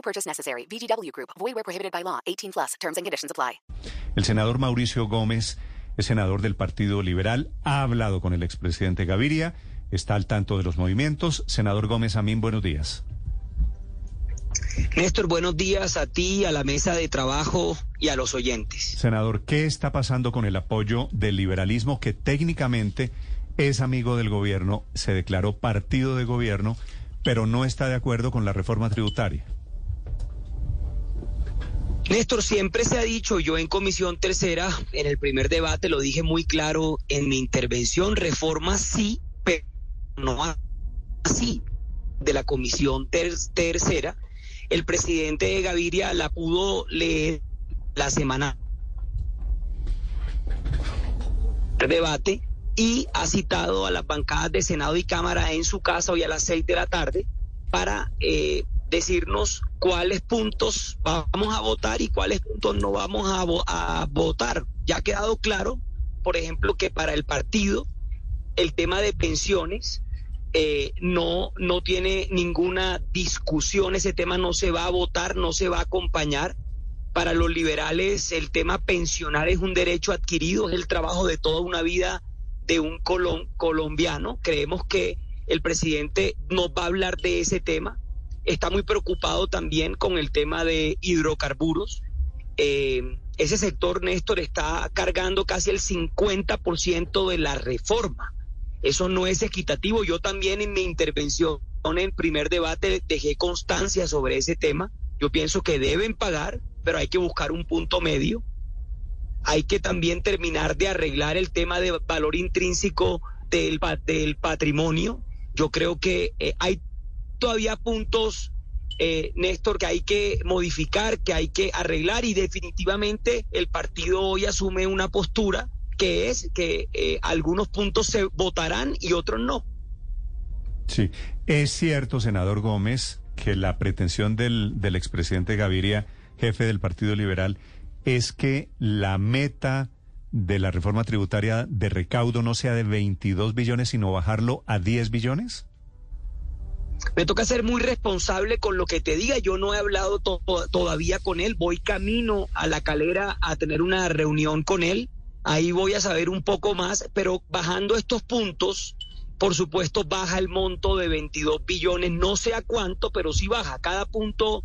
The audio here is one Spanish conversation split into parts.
No purchase necessary. VGW Group. Void where prohibited by law. 18 plus. Terms and conditions apply. El senador Mauricio Gómez es senador del Partido Liberal. Ha hablado con el expresidente Gaviria. Está al tanto de los movimientos. Senador Gómez, Amín, buenos días. Néstor, buenos días a ti, a la mesa de trabajo y a los oyentes. Senador, ¿qué está pasando con el apoyo del liberalismo que técnicamente es amigo del gobierno, se declaró partido de gobierno, pero no está de acuerdo con la reforma tributaria? Néstor, siempre se ha dicho, yo en Comisión Tercera, en el primer debate lo dije muy claro en mi intervención, reforma sí, pero no así. De la Comisión Tercera, el presidente Gaviria la pudo leer la semana debate y ha citado a las bancadas de Senado y Cámara en su casa hoy a las seis de la tarde para eh, decirnos cuáles puntos vamos a votar y cuáles puntos no vamos a, votar. Ya ha quedado claro, por ejemplo, que para el partido el tema de pensiones eh, no, no tiene ninguna discusión, ese tema no se va a votar, no se va a acompañar. Para los liberales el tema pensionar es un derecho adquirido, es el trabajo de toda una vida de un colombiano. Creemos que el presidente nos va a hablar de ese tema. Está muy preocupado también con el tema de hidrocarburos. Eh, ese sector, Néstor, está cargando casi el 50% de la reforma. Eso no es equitativo. Yo también en mi intervención en primer debate dejé constancia sobre ese tema. Yo pienso que deben pagar, pero hay que buscar un punto medio. Hay que también terminar de arreglar el tema de valor intrínseco del, del patrimonio. Yo creo que eh, hay todavía puntos, eh, Néstor, que hay que modificar, que hay que arreglar y definitivamente el partido hoy asume una postura que es que eh, algunos puntos se votarán y otros no. Sí, es cierto, senador Gómez, que la pretensión del, del expresidente Gaviria, jefe del Partido Liberal, es que la meta de la reforma tributaria de recaudo no sea de 22 billones, sino bajarlo a 10 billones? Me toca ser muy responsable con lo que te diga. Yo no he hablado todavía con él. Voy camino a la calera a tener una reunión con él. Ahí voy a saber un poco más, pero bajando estos puntos, por supuesto, baja el monto de 22 billones, no sé a cuánto, pero sí baja. Cada punto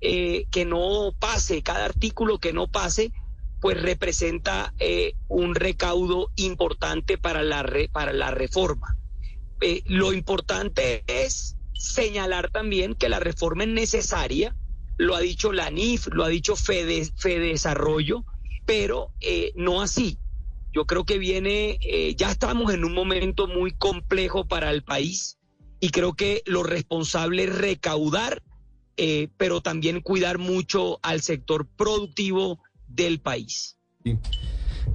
eh, que no pase, cada artículo que no pase, pues representa eh, un recaudo importante para la, para la reforma. Eh, lo importante es señalar también que la reforma es necesaria, lo ha dicho la NIF, lo ha dicho Fede, Fede pero eh, no así. Yo creo que viene, eh, ya estamos en un momento muy complejo para el país y creo que lo responsable es recaudar, eh, pero también cuidar mucho al sector productivo del país.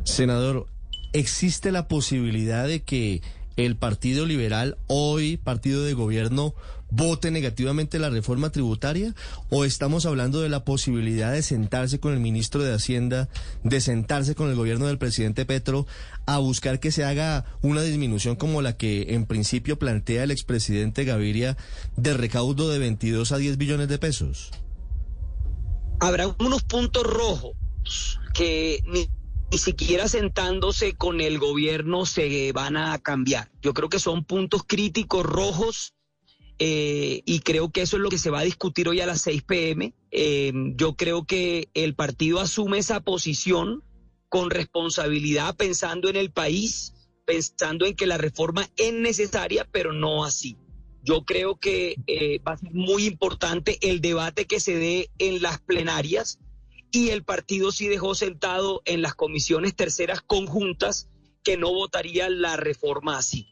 Senador, ¿existe la posibilidad de que el Partido Liberal, hoy partido de gobierno, vote negativamente la reforma tributaria? ¿O estamos hablando de la posibilidad de sentarse con el ministro de Hacienda, de sentarse con el gobierno del presidente Petro a buscar que se haga una disminución como la que en principio plantea el expresidente Gaviria de recaudo de 22 a 10 billones de pesos? Habrá unos puntos rojos que ni ni siquiera sentándose con el gobierno se van a cambiar. Yo creo que son puntos críticos rojos eh, y creo que eso es lo que se va a discutir hoy a las 6 pm. Eh, yo creo que el partido asume esa posición con responsabilidad, pensando en el país, pensando en que la reforma es necesaria, pero no así. Yo creo que eh, va a ser muy importante el debate que se dé en las plenarias y el partido sí dejó sentado en las comisiones terceras conjuntas que no votaría la reforma así.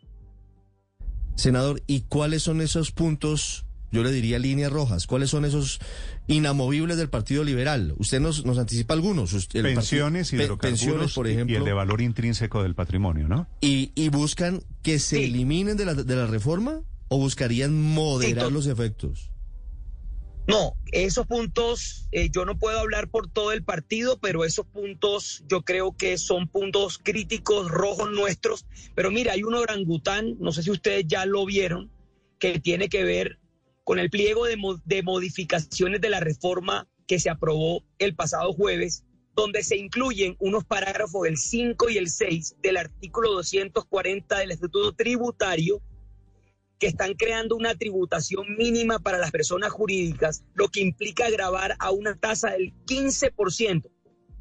Senador, ¿y cuáles son esos puntos yo le diría líneas rojas. ¿Cuáles son esos inamovibles del Partido Liberal? Usted nos, nos anticipa algunos. El pensiones, partido, hidrocarburos pensiones, por ejemplo. y el de valor intrínseco del patrimonio, ¿no? Y, y buscan que se Sí. eliminen de la, de la reforma o buscarían moderar Sí, los efectos. No, esos puntos, eh, yo no puedo hablar por todo el partido, pero esos puntos yo creo que son puntos críticos rojos nuestros. Pero mira, hay un orangután, no sé si ustedes ya lo vieron, que tiene que ver con el pliego de, mo- de modificaciones de la reforma que se aprobó el pasado jueves, donde se incluyen unos parágrafos del 5 y el 6 del artículo 240 del Estatuto Tributario que están creando una tributación mínima para las personas jurídicas, lo que implica grabar a una tasa del 15%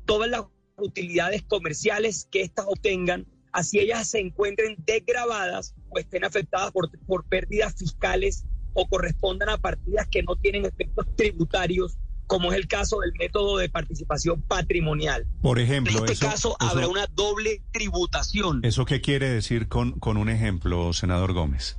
todas las utilidades comerciales que éstas obtengan, así ellas se encuentren desgrabadas o estén afectadas por, por pérdidas fiscales o correspondan a partidas que no tienen efectos tributarios, como es el caso del método de participación patrimonial. Por En ejemplo, este eso, caso eso- habrá una doble tributación. ¿Eso qué quiere decir con, con un ejemplo, senador Gómez?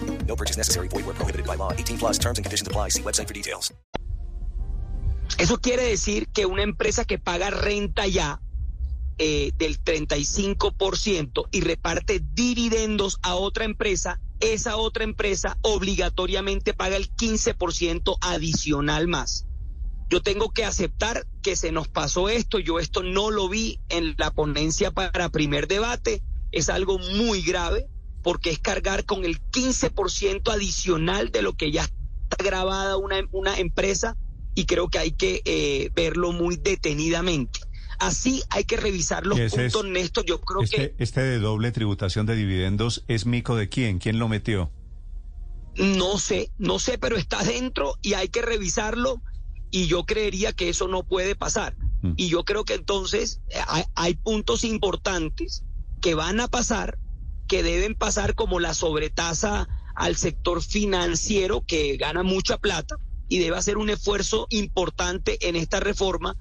No purchase necessary. Void where prohibited by law. 18 plus terms and conditions apply. See website for details. Eso quiere decir que una empresa que paga renta ya eh, del 35% y reparte dividendos a otra empresa, esa otra empresa obligatoriamente paga el 15% adicional más. Yo tengo que aceptar que se nos pasó esto, yo esto no lo vi en la ponencia para primer debate, es algo muy grave porque es cargar con el 15% adicional de lo que ya está grabada una, una empresa y creo que hay que eh, verlo muy detenidamente. Así hay que revisar los Ese es- puntos, Néstor. Yo creo que Este, este de doble tributación de dividendos es mico de quién? ¿Quién lo metió? no sé, no sé, pero está dentro y hay que revisarlo y yo creería que eso no puede pasar. Mm. Y yo creo que entonces eh, hay, hay puntos importantes que van a pasar, que deben pasar como la sobretasa al sector financiero que gana mucha plata y debe hacer un esfuerzo importante en esta reforma,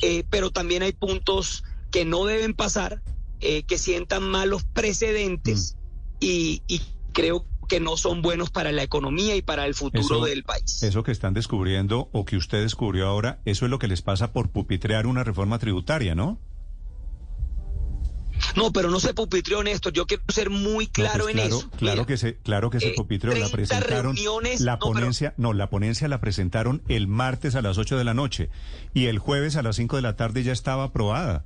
eh, pero también hay puntos que no deben pasar, eh, que sientan malos precedentes y, y creo que no son buenos para la economía y para el futuro Eso- del país. Eso que están descubriendo o que usted descubrió ahora, eso es lo que les pasa por pupitrear una reforma tributaria, ¿no? No, pero no se pupitrió, Néstor. Yo quiero ser muy No, claro pues en eso. Claro Mira, que se, claro que se eh, pupitreó, la 30 presentaron. reuniones, la no, pero- ponencia, no, la ponencia la presentaron el martes a las 8 de la noche y el jueves a las 5 de la tarde ya estaba aprobada.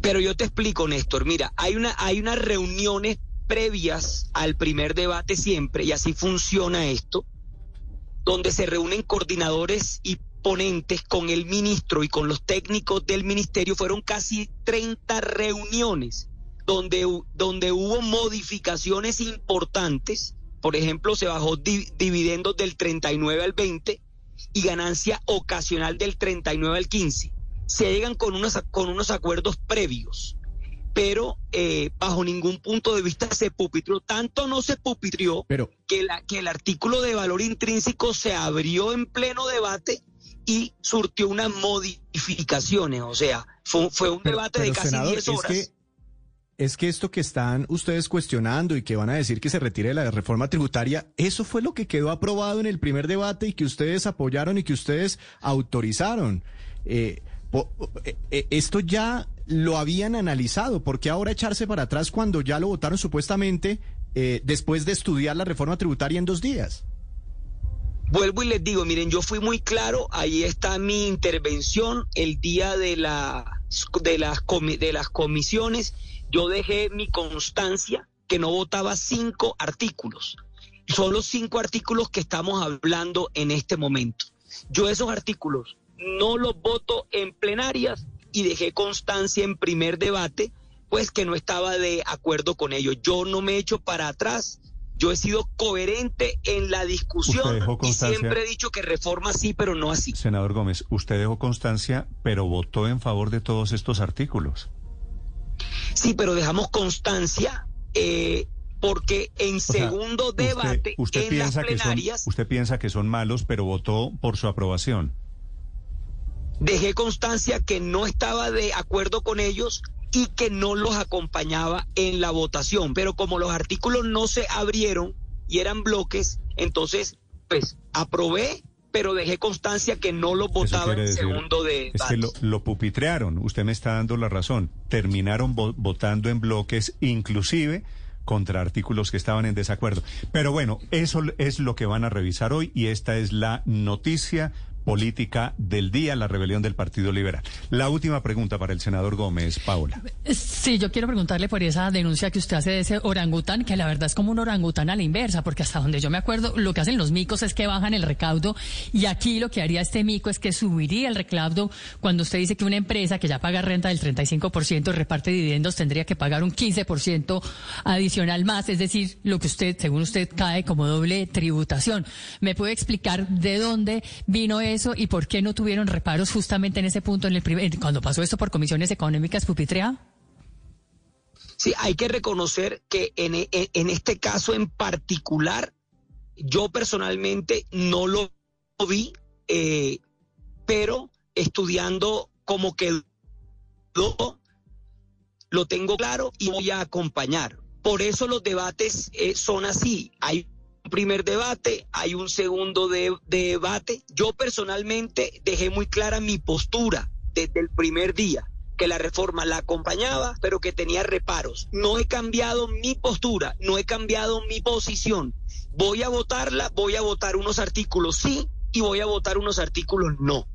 Pero yo te explico, Néstor. Mira, hay una, hay unas reuniones previas al primer debate siempre, y así funciona esto, donde se reúnen coordinadores y ponentes con el ministro y con los técnicos del ministerio. Fueron casi 30 reuniones donde, donde hubo modificaciones importantes. Por ejemplo, se bajó di- dividendos del 39 al 20 y ganancia ocasional del 39 al 15. Se llegan con unos, con unos acuerdos previos, pero eh, bajo ningún punto de vista se pupitrió. Tanto no se pupitrió Pero, que, la, que el artículo de valor intrínseco se abrió en pleno debate y surtió unas modificaciones. O sea, fue, fue un debate pero, de casi senador, 10 horas. Es que, es que esto que están ustedes cuestionando y que van a decir que se retire la reforma tributaria, eso fue lo que quedó aprobado en el primer debate y que ustedes apoyaron y que ustedes autorizaron. Eh, po- eh, eh, esto ya lo habían analizado. ¿Por qué ahora echarse para atrás cuando ya lo votaron supuestamente eh, después de estudiar la reforma tributaria en dos días? Vuelvo y les digo, miren, yo fui muy claro, ahí está mi intervención el día de, la, de, las, de las comisiones, yo dejé mi constancia que no votaba cinco artículos. Son los cinco artículos que estamos hablando en este momento. Yo esos artículos no los voto en plenarias y dejé constancia en primer debate, pues que no estaba de acuerdo con ellos. Yo no me echo para atrás Yo he sido coherente en la discusión y siempre he dicho que reforma sí, pero no así. Senador Gómez, usted dejó constancia, pero votó en favor de todos estos artículos. Sí, pero dejamos constancia eh, porque en O segundo debate usted en las piensa que son, plenarias usted piensa que son malos, pero votó por su aprobación. dejé constancia que no estaba de acuerdo con ellos y que no los acompañaba en la votación. Pero como los artículos no se abrieron y eran bloques, entonces, pues, aprobé, pero dejé constancia que no los Eso votaba en segundo debate. Es que lo, lo pupitrearon, usted me está dando la razón. Terminaron vo- votando en bloques, inclusive contra artículos que estaban en desacuerdo. Pero bueno, eso es lo que van a revisar hoy y esta es la noticia política del día, la rebelión del Partido Liberal. La última pregunta para el senador Gómez, Paula. Sí, yo quiero preguntarle por esa denuncia que usted hace de ese orangután, que la verdad es como un orangután a la inversa, porque hasta donde yo me acuerdo, lo que hacen los micos es que bajan el recaudo y aquí lo que haría este mico es que subiría el recaudo cuando usted dice que una empresa que ya paga renta del 35% y reparte dividendos tendría que pagar un 15% adicional más, es decir, lo que usted, según usted, cae como doble tributación. ¿Me puede explicar de dónde vino eso y por qué no tuvieron reparos justamente en ese punto en el primer, cuando pasó esto por comisiones económicas pupitrea? Sí, hay que reconocer que en, en- en este caso en particular, yo personalmente no lo vi, eh, pero estudiando como quedó, lo tengo claro y voy a acompañar. Por eso los debates eh, son así. Hay primer debate, hay un segundo de- debate. Yo personalmente dejé muy clara mi postura desde el primer día que la reforma la acompañaba, pero que tenía reparos. No he cambiado mi postura, no he cambiado mi posición. Voy a votarla, voy a votar unos artículos sí y voy a votar unos artículos no.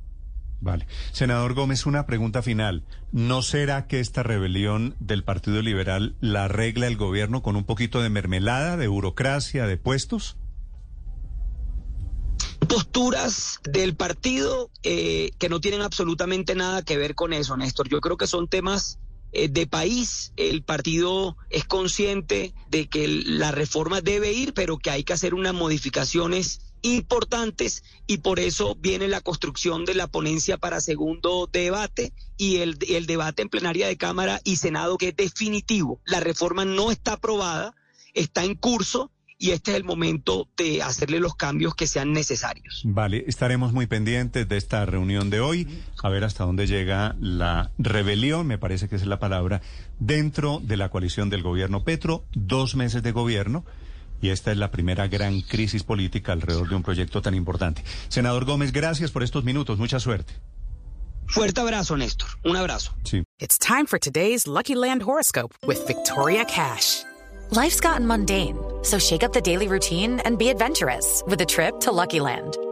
Vale. Senador Gómez, una pregunta final. ¿No será que esta rebelión del Partido Liberal la arregla el gobierno con un poquito de mermelada, de burocracia, de puestos? posturas del partido eh, que no tienen absolutamente nada que ver con eso, Néstor. Yo creo que son temas eh, de país. El partido es consciente de que la reforma debe ir, pero que hay que hacer unas modificaciones importantes y por eso viene la construcción de la ponencia para segundo debate y el, el debate en plenaria de Cámara y Senado que es definitivo. La reforma no está aprobada, está en curso y este es el momento de hacerle los cambios que sean necesarios. Vale, estaremos muy pendientes de esta reunión de hoy, a ver hasta dónde llega la rebelión, me parece que es la palabra, dentro de la coalición del gobierno Petro, dos meses de gobierno, y esta es la primera gran crisis política alrededor de un proyecto tan importante. Senador Gómez, gracias por estos minutos, mucha suerte. Fuerte abrazo, Néstor. Un abrazo. Sí. It's time for today's Lucky Land horoscope with Victoria Cash. Life's gotten mundane, so shake up the daily routine and be adventurous with a trip to Lucky Land.